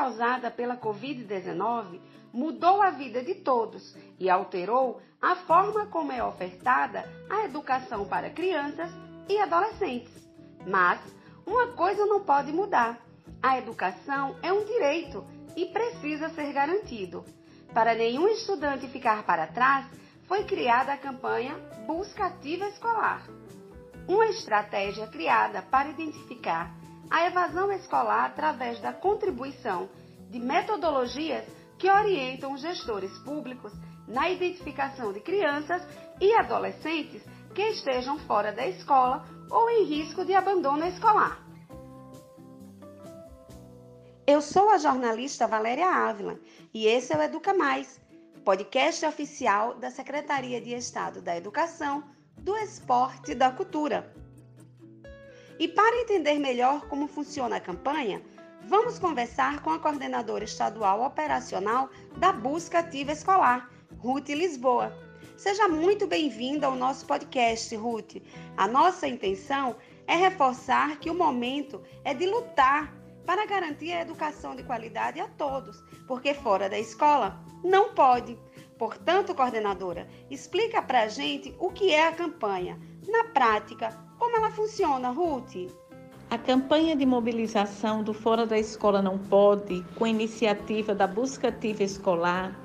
causada pela Covid-19 mudou a vida de todos e alterou a forma como é ofertada a educação para crianças e adolescentes. Mas uma coisa não pode mudar: a educação é um direito e precisa ser garantido. Para nenhum estudante ficar para trás, foi criada a campanha Busca Ativa Escolar, uma estratégia criada para identificar a evasão escolar através da contribuição de metodologias que orientam os gestores públicos na identificação de crianças e adolescentes que estejam fora da escola ou em risco de abandono escolar. Eu sou a jornalista Valéria Ávila e esse é o Educa Mais, podcast oficial da Secretaria de Estado da Educação, do Esporte e da Cultura. E para entender melhor como funciona a campanha, vamos conversar com a coordenadora estadual operacional da Busca Ativa Escolar, Ruth Lisboa. Seja muito bem-vinda ao nosso podcast, Ruth. A nossa intenção é reforçar que o momento é de lutar para garantir a educação de qualidade a todos, porque fora da escola não pode. Portanto, coordenadora, explica para a gente o que é a campanha. Na prática, como ela funciona, Ruth? A campanha de mobilização do Fora da Escola Não Pode, com iniciativa da Busca Ativa Escolar,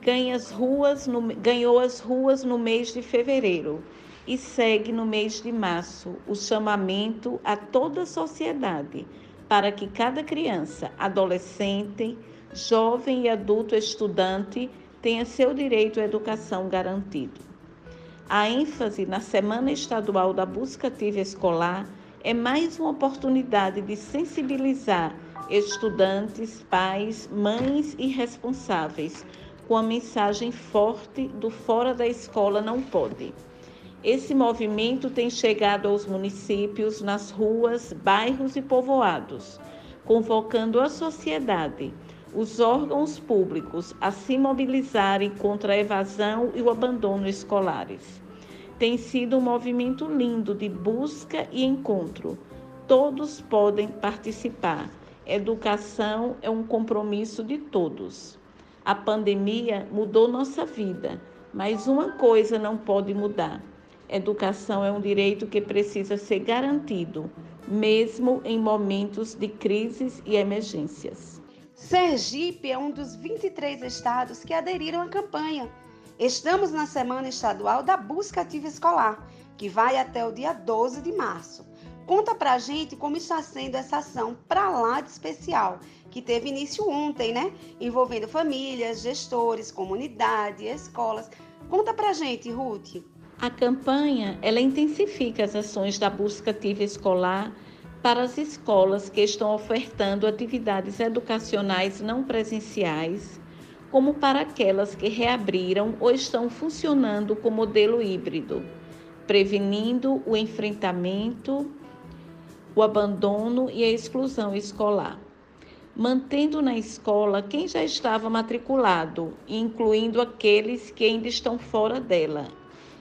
ganha as ruas no, ganhou as ruas no mês de fevereiro e segue no mês de março o chamamento a toda a sociedade para que cada criança, adolescente, jovem e adulto estudante tenha seu direito à educação garantido. A ênfase na Semana Estadual da Busca Ativa Escolar é mais uma oportunidade de sensibilizar estudantes, pais, mães e responsáveis com a mensagem forte do fora da escola não pode. Esse movimento tem chegado aos municípios, nas ruas, bairros e povoados, convocando a sociedade, os órgãos públicos a se mobilizarem contra a evasão e o abandono escolares. Tem sido um movimento lindo de busca e encontro. Todos podem participar. Educação é um compromisso de todos. A pandemia mudou nossa vida, mas uma coisa não pode mudar Educação é um direito que precisa ser garantido, mesmo em momentos de crises e emergências. Sergipe é um dos 23 estados que aderiram à campanha. Estamos na Semana Estadual da Busca Ativa Escolar, que vai até o dia 12 de março. Conta pra gente como está sendo essa ação para lá de especial, que teve início ontem, né? Envolvendo famílias, gestores, comunidade, escolas. Conta pra gente, Ruth. A campanha ela intensifica as ações da busca ativa escolar para as escolas que estão ofertando atividades educacionais não presenciais, como para aquelas que reabriram ou estão funcionando com modelo híbrido, prevenindo o enfrentamento, o abandono e a exclusão escolar. Mantendo na escola quem já estava matriculado, incluindo aqueles que ainda estão fora dela,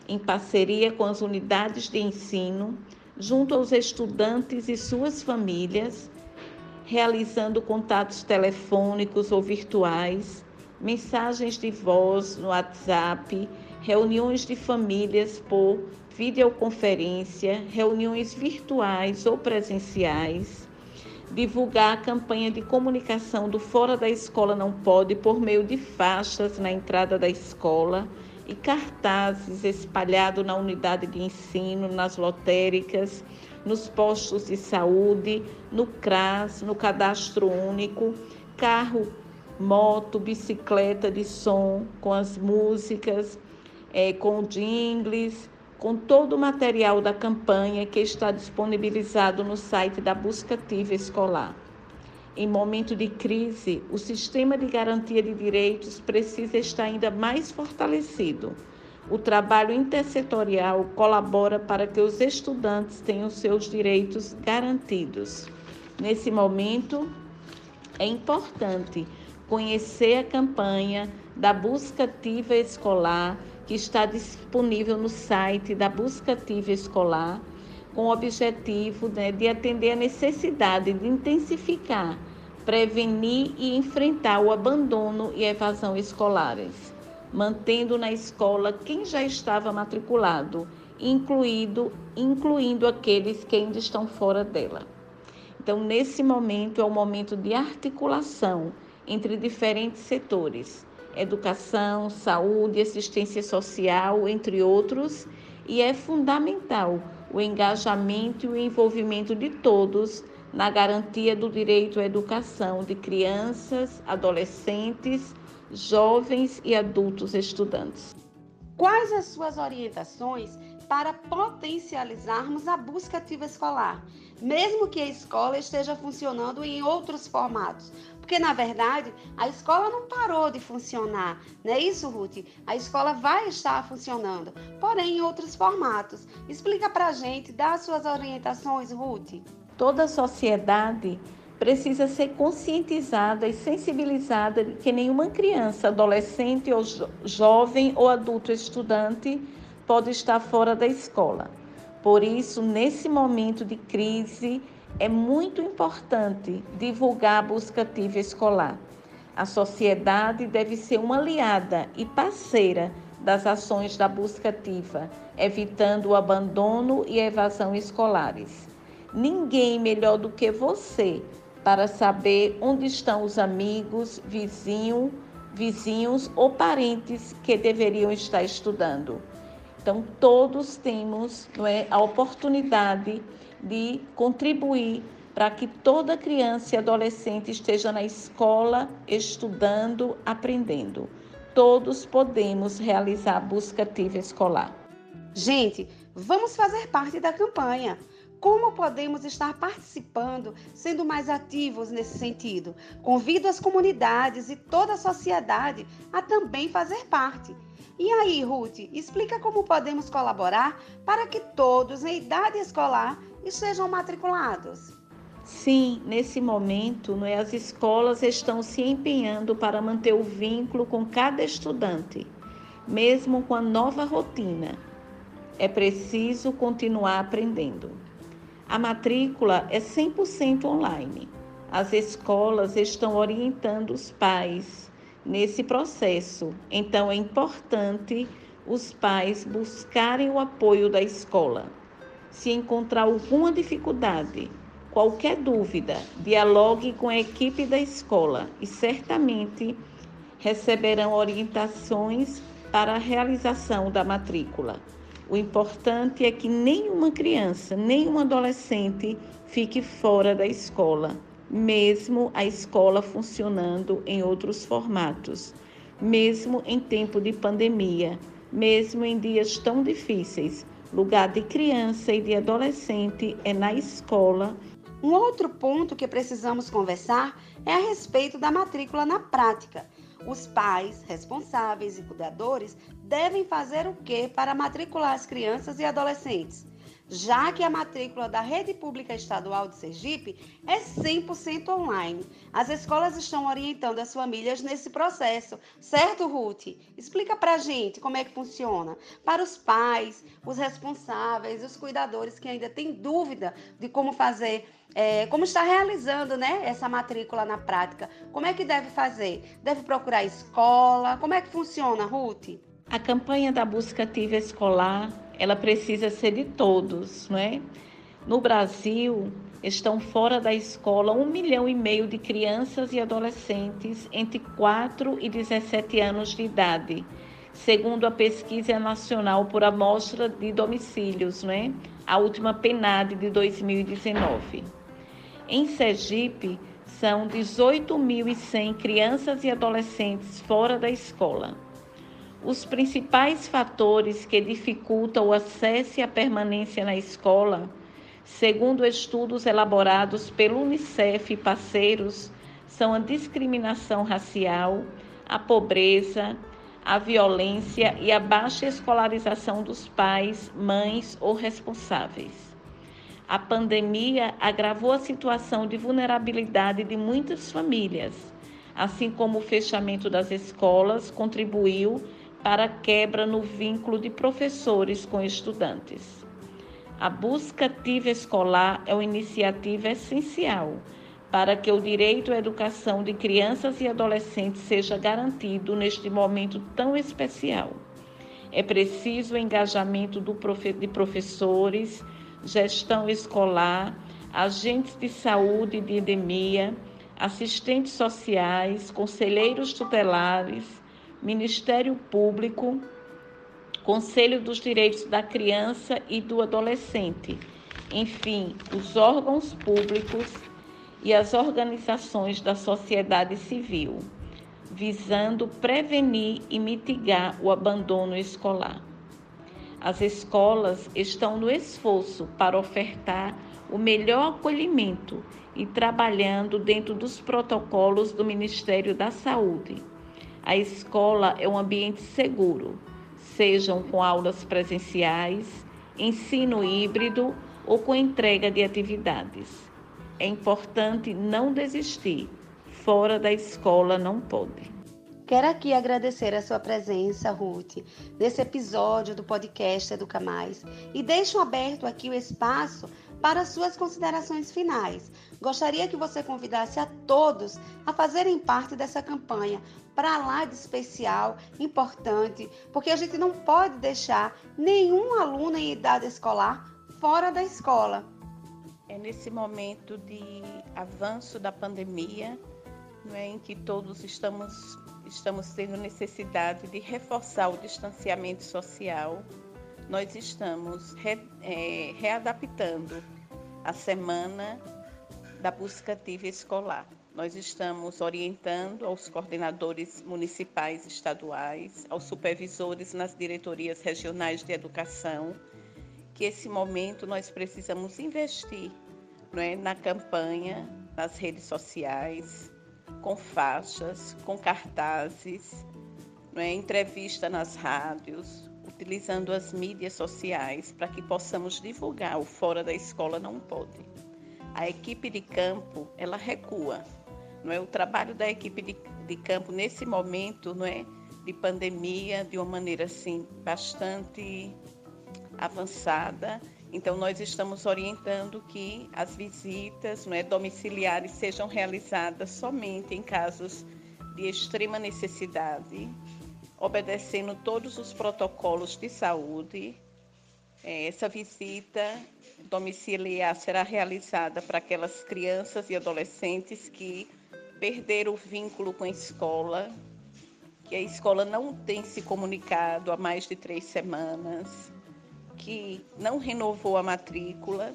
em parceria com as unidades de ensino, junto aos estudantes e suas famílias, realizando contatos telefônicos ou virtuais, mensagens de voz no WhatsApp, reuniões de famílias por videoconferência, reuniões virtuais ou presenciais, divulgar a campanha de comunicação do Fora da Escola Não Pode por meio de faixas na entrada da escola e cartazes espalhados na unidade de ensino, nas lotéricas, nos postos de saúde, no CRAS, no cadastro único, carro, moto, bicicleta de som, com as músicas, é, com jingles, com todo o material da campanha que está disponibilizado no site da Busca Ativa Escolar. Em momento de crise, o sistema de garantia de direitos precisa estar ainda mais fortalecido. O trabalho intersetorial colabora para que os estudantes tenham seus direitos garantidos. Nesse momento, é importante conhecer a campanha da Busca Ativa Escolar, que está disponível no site da Busca Ativa Escolar com o objetivo né, de atender a necessidade de intensificar prevenir e enfrentar o abandono e evasão escolares, mantendo na escola quem já estava matriculado, incluído, incluindo aqueles que ainda estão fora dela. Então, nesse momento é o momento de articulação entre diferentes setores: educação, saúde, assistência social, entre outros, e é fundamental o engajamento e o envolvimento de todos na garantia do direito à educação de crianças, adolescentes, jovens e adultos estudantes. Quais as suas orientações para potencializarmos a busca ativa escolar, mesmo que a escola esteja funcionando em outros formatos? Porque, na verdade, a escola não parou de funcionar, não é isso, Ruth? A escola vai estar funcionando, porém em outros formatos. Explica pra gente, dá as suas orientações, Ruth. Toda a sociedade precisa ser conscientizada e sensibilizada de que nenhuma criança, adolescente ou jo jovem ou adulto estudante pode estar fora da escola. Por isso, nesse momento de crise, é muito importante divulgar a busca ativa escolar. A sociedade deve ser uma aliada e parceira das ações da busca ativa, evitando o abandono e a evasão escolares. Ninguém melhor do que você para saber onde estão os amigos, vizinho, vizinhos ou parentes que deveriam estar estudando. Então, todos temos não é, a oportunidade de contribuir para que toda criança e adolescente esteja na escola, estudando, aprendendo. Todos podemos realizar a busca ativa escolar. Gente, vamos fazer parte da campanha. Como podemos estar participando, sendo mais ativos nesse sentido? Convido as comunidades e toda a sociedade a também fazer parte. E aí, Ruth, explica como podemos colaborar para que todos em idade escolar estejam matriculados. Sim, nesse momento, é, as escolas estão se empenhando para manter o vínculo com cada estudante, mesmo com a nova rotina. É preciso continuar aprendendo. A matrícula é 100% online. As escolas estão orientando os pais nesse processo, então é importante os pais buscarem o apoio da escola. Se encontrar alguma dificuldade, qualquer dúvida, dialogue com a equipe da escola e certamente receberão orientações para a realização da matrícula. O importante é que nenhuma criança, nenhum adolescente fique fora da escola, mesmo a escola funcionando em outros formatos, mesmo em tempo de pandemia, mesmo em dias tão difíceis. Lugar de criança e de adolescente é na escola. Um outro ponto que precisamos conversar é a respeito da matrícula na prática. Os pais, responsáveis e cuidadores devem fazer o que para matricular as crianças e adolescentes? Já que a matrícula da Rede Pública Estadual de Sergipe é 100% online. As escolas estão orientando as famílias nesse processo, certo, Ruth? Explica pra gente como é que funciona. Para os pais, os responsáveis, os cuidadores que ainda têm dúvida de como fazer, é, como está realizando né, essa matrícula na prática, como é que deve fazer? Deve procurar escola? Como é que funciona, Ruth? A campanha da busca ativa escolar ela precisa ser de todos, não é? No Brasil, estão fora da escola um milhão e meio de crianças e adolescentes entre 4 e 17 anos de idade, segundo a pesquisa nacional por amostra de domicílios, né? a última PNAD de 2019. Em Sergipe, são 18.100 crianças e adolescentes fora da escola. Os principais fatores que dificultam o acesso e a permanência na escola, segundo estudos elaborados pelo Unicef e parceiros, são a discriminação racial, a pobreza, a violência e a baixa escolarização dos pais, mães ou responsáveis. A pandemia agravou a situação de vulnerabilidade de muitas famílias, assim como o fechamento das escolas contribuiu para quebra no vínculo de professores com estudantes. A busca ativa escolar é uma iniciativa essencial para que o direito à educação de crianças e adolescentes seja garantido neste momento tão especial. É preciso o engajamento de professores, gestão escolar, agentes de saúde e de endemia, assistentes sociais, conselheiros tutelares, Ministério Público, Conselho dos Direitos da Criança e do Adolescente, enfim, os órgãos públicos e as organizações da sociedade civil, visando prevenir e mitigar o abandono escolar. As escolas estão no esforço para ofertar o melhor acolhimento e trabalhando dentro dos protocolos do Ministério da Saúde. A escola é um ambiente seguro, sejam com aulas presenciais, ensino híbrido ou com entrega de atividades. É importante não desistir. Fora da escola não pode. Quero aqui agradecer a sua presença, Ruth, nesse episódio do podcast Educa Mais e deixo aberto aqui o espaço para suas considerações finais. Gostaria que você convidasse a todos a fazerem parte dessa campanha para lá de especial, importante, porque a gente não pode deixar nenhum aluno em idade escolar fora da escola. É nesse momento de avanço da pandemia, é, em que todos estamos, estamos tendo necessidade de reforçar o distanciamento social, nós estamos re, é, readaptando a semana da busca ativa escolar. Nós estamos orientando aos coordenadores municipais estaduais, aos supervisores nas diretorias regionais de educação, que esse momento nós precisamos investir não é, na campanha, nas redes sociais, com faixas, com cartazes, não é, entrevista nas rádios, utilizando as mídias sociais para que possamos divulgar o fora da escola não pode. A equipe de campo, ela recua. Não é o trabalho da equipe de, de campo nesse momento, não é, de pandemia, de uma maneira assim bastante avançada. Então, nós estamos orientando que as visitas não é, domiciliares sejam realizadas somente em casos de extrema necessidade, obedecendo todos os protocolos de saúde. É, essa visita domiciliar será realizada para aquelas crianças e adolescentes que perderam o vínculo com a escola, que a escola não tem se comunicado há mais de três semanas que não renovou a matrícula,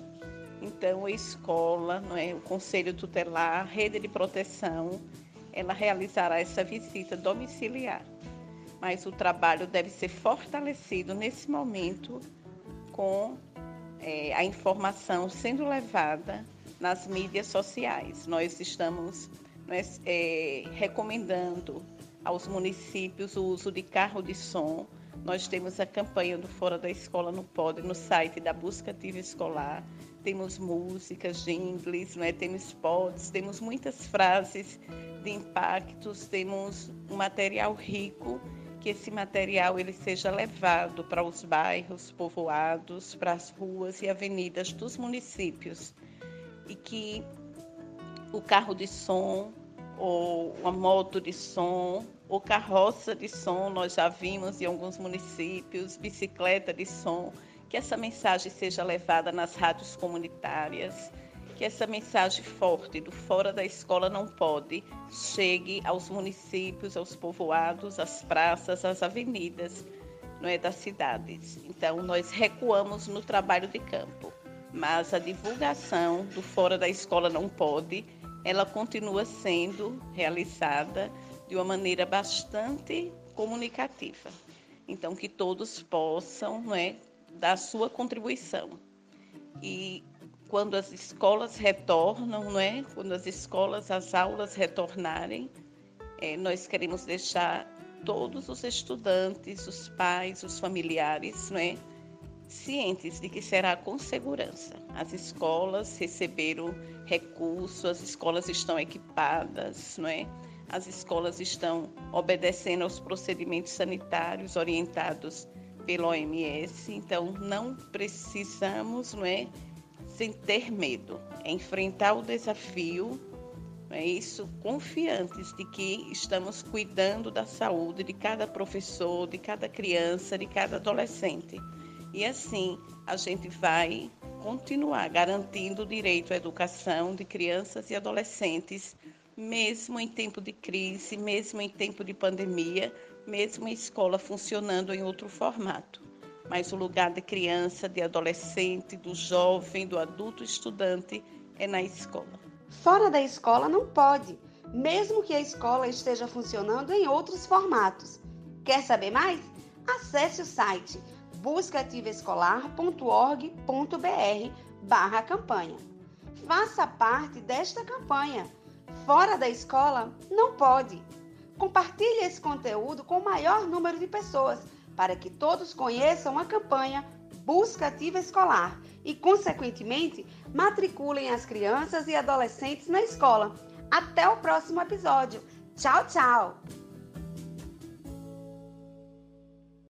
então a escola, não é, o conselho tutelar, a rede de proteção, ela realizará essa visita domiciliar. Mas o trabalho deve ser fortalecido nesse momento com é, a informação sendo levada nas mídias sociais. Nós estamos nós, é, recomendando aos municípios o uso de carro de som nós temos a campanha do Fora da Escola no Pode, no site da Busca Ativa Escolar. Temos músicas, jingles, é? temos spots, temos muitas frases de impactos, temos um material rico, que esse material ele seja levado para os bairros povoados, para as ruas e avenidas dos municípios. E que o carro de som ou uma moto de som ou carroça de som, nós já vimos em alguns municípios, bicicleta de som, que essa mensagem seja levada nas rádios comunitárias, que essa mensagem forte do fora da escola não pode chegue aos municípios, aos povoados, às praças, às avenidas, não é das cidades. Então nós recuamos no trabalho de campo, mas a divulgação do fora da escola não pode, ela continua sendo realizada de uma maneira bastante comunicativa. Então, que todos possam não é, dar sua contribuição. E quando as escolas retornam, não é? quando as escolas, as aulas retornarem, é, nós queremos deixar todos os estudantes, os pais, os familiares, não é? cientes de que será com segurança. As escolas receberam recursos, as escolas estão equipadas, não é? as escolas estão obedecendo aos procedimentos sanitários orientados pelo OMS, então não precisamos, não é, sem ter medo, é enfrentar o desafio é isso, confiantes de que estamos cuidando da saúde de cada professor, de cada criança, de cada adolescente. E assim a gente vai continuar garantindo o direito à educação de crianças e adolescentes, mesmo em tempo de crise, mesmo em tempo de pandemia, mesmo a escola funcionando em outro formato. Mas o lugar de criança, de adolescente, do jovem, do adulto estudante é na escola. Fora da escola não pode, mesmo que a escola esteja funcionando em outros formatos. Quer saber mais? Acesse o site buscativaescolar.org.br barra campanha. Faça parte desta campanha. Fora da escola não pode. Compartilhe esse conteúdo com o maior número de pessoas para que todos conheçam a campanha Busca Ativa Escolar e, consequentemente, matriculem as crianças e adolescentes na escola. Até o próximo episódio. Tchau, tchau!